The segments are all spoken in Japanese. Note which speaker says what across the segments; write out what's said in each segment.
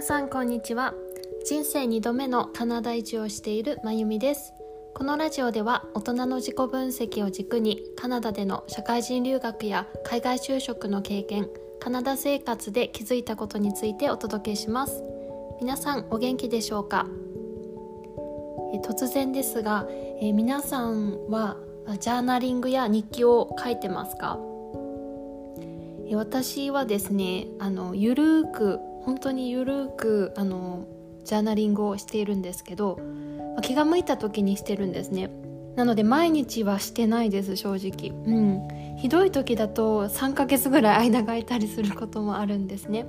Speaker 1: 皆さんこんにちは。人生2度目のカナダ移住をしているまゆみです。このラジオでは大人の自己分析を軸にカナダでの社会人留学や海外就職の経験カナダ生活で気づいたことについてお届けします。皆さんお元気でしょうか？え突然ですがえ皆さんはジャーナリングや日記を書いてますか？私はですねあのゆるーく本当にゆるーくあのジャーナリングをしているんですけど気が向いた時にしてるんですね。なので毎日はしてないです正直。うん。ひどい時だと3ヶ月ぐらい間が空いたりすることもあるんですね。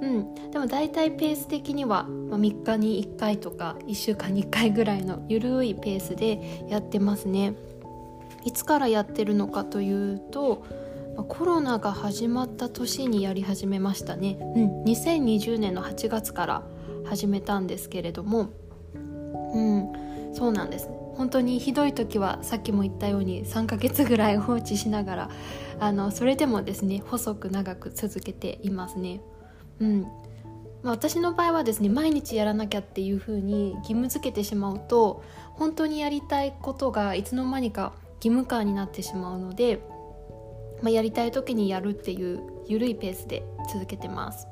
Speaker 1: うん。でも大体ペース的には、まあ、3日に1回とか1週間に1回ぐらいのゆるいペースでやってますね。いつからやってるのかというとコロナが始まった年にやり始めましたね、うん、2020年の8月から始めたんですけれども。うんそうなんです。本当にひどい時はさっきも言ったように3ヶ月ぐらい放置しながらあのそれでもですね細く長く続けていますね。うん。まあ、私の場合はですね毎日やらなきゃっていう風に義務付けてしまうと本当にやりたいことがいつの間にか義務感になってしまうのでまあ、やりたい時にやるっていう緩いペースで続けてます。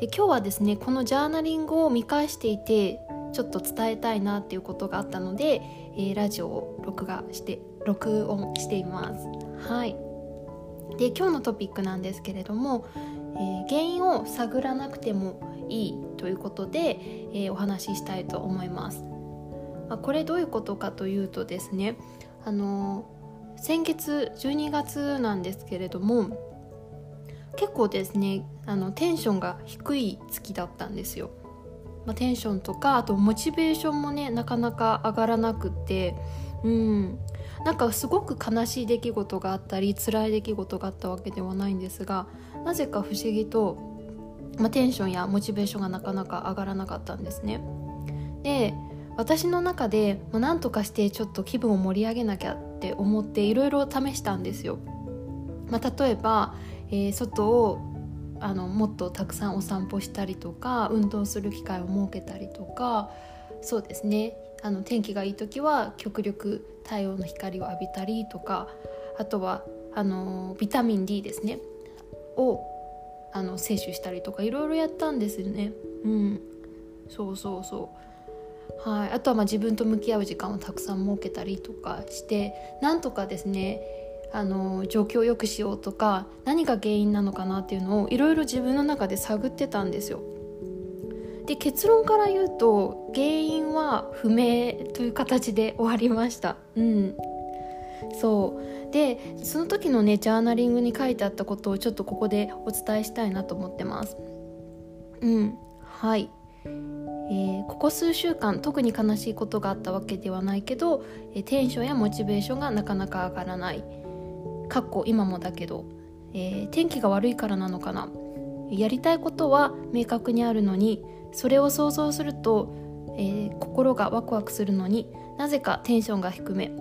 Speaker 1: で今日はですねこのジャーナリングを見返していてちょっと伝えたいなっていうことがあったので、えー、ラジオを録画して録音しています。はい。で今日のトピックなんですけれども、えー、原因を探らなくてもいいということで、えー、お話ししたいと思います、まあ、これどういうことかというとですねあの先月12月なんですけれども結構ですねあのテンションが低い月だったんですよ、まあ、テンションとかあとモチベーションもねなかなか上がらなくってうん。なんかすごく悲しい出来事があったり辛い出来事があったわけではないんですがなぜか不思議と、まあ、テンションやモチベーションがなかなか上がらなかったんですね。で私の中でもう何とかしてちょっと気分を盛り上げなきゃって思っていろいろ試したんですよ。まあ、例えば、えー、外をあのもっとたくさんお散歩したりとか運動する機会を設けたりとかそうですねあの天気がいい時は極力太陽の光を浴びたりとかあとはあのビタミン D ですねをあの摂取したりとかいろいろやったんですよね。うん、そうそうそうはい、あとはまあ自分と向き合う時間をたくさん設けたりとかしてなんとかですねあの状況を良くしようとか何が原因なのかなっていうのをいろいろ自分の中で探ってたんですよ。で結論から言うと原因は不明という形で終わりました。うんそうでその時のねジャーナリングに書いてあったことをちょっとここでお伝えしたいなと思ってます。うんはいえー、ここ数週間特に悲しいことがあったわけではないけど、えー、テンションやモチベーションがなかなか上がらない。かっこ今もだけど、えー、天気が悪いからなのかな。やりたいことは明確にあるのにそれを想像すると、え心がワクワクするのになぜかテンションが低め。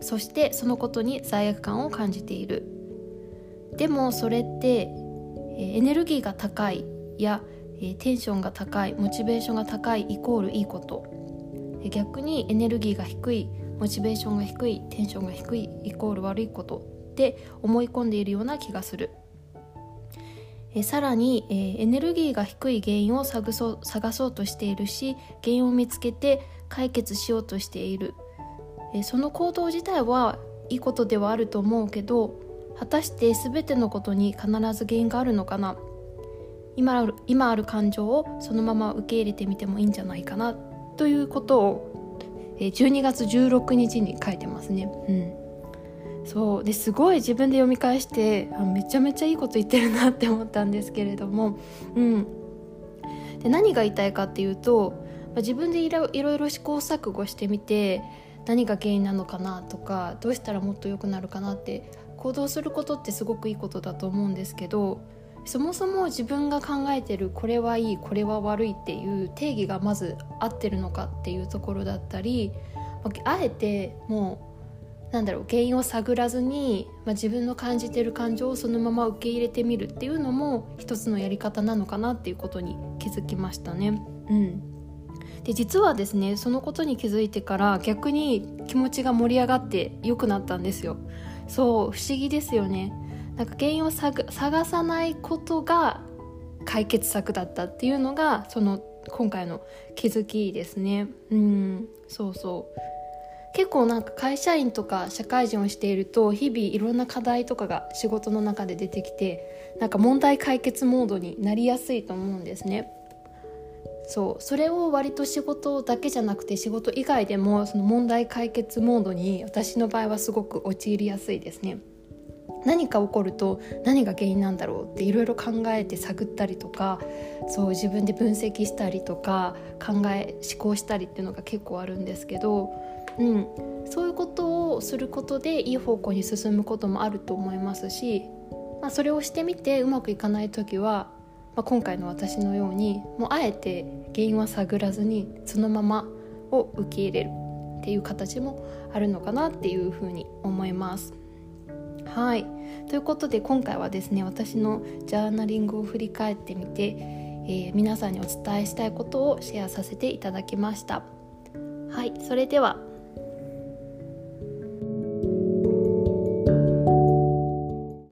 Speaker 1: そしてそのことに罪悪感を感じている。でもそれって、えエネルギーが高いやえ、テンションが高いモチベーションが高いイコールいいこと、逆にエネルギーが低いモチベーションが低いテンションが低いイコール悪いこと。って思い込んでいるような気がする、え、さらに、え、エネルギーが低い原因を探そう探そうとしているし原因を見つけて解決しようとしている、え、その行動自体はいいことではあると思うけど果たして全てのことに必ず原因があるのかな？今ある今ある感情をそのまま受け入れてみてもいいんじゃないかなということを12月16日に書いてますね。うん、そう。ですごい自分で読み返してあめちゃめちゃいいこと言ってるなって思ったんですけれども、うん、で何が言いたいかっていうと、まあ、自分でいろいろ試行錯誤してみて何が原因なのかなとかどうしたらもっと良くなるかなって行動することってすごくいいことだと思うんですけどそもそも自分が考えてるこれはいいこれは悪いっていう定義がまず合ってるのかっていうところだったりあえてもうなんだろう原因を探らずに、まあ、自分の感じてる感情をそのまま受け入れてみるっていうのも一つのやり方なのかなっていうことに気づきましたね。うん。で実はですねそのことに気づいてから逆に気持ちが盛り上がって良くなったんですよ。そう不思議ですよねなんか原因を探さないことが解決策だったっていうのがその今回の気づきですね。うんそうそう。結構なんか会社員とか社会人をしていると日々いろんな課題とかが仕事の中で出てきてなんか問題解決モードになりやすいと思うんですね。そう。それを割と仕事だけじゃなくて仕事以外でもその問題解決モードに私の場合はすごく陥りやすいですね。何か起こると何が原因なんだろうっていろいろ考えて探ったりとかそう自分で分析したりとか考え思考したりっていうのが結構あるんですけどうん、そういうことをすることでいい方向に進むこともあると思いますし、まあ、それをしてみてうまくいかない時は、まあ、今回の私のようにもうあえて原因は探らずにそのままを受け入れるっていう形もあるのかなっていうふうに思います。はいということで今回はですね私のジャーナリングを振り返ってみて、えー、皆さんにお伝えしたいことをシェアさせていただきました。はいそれでは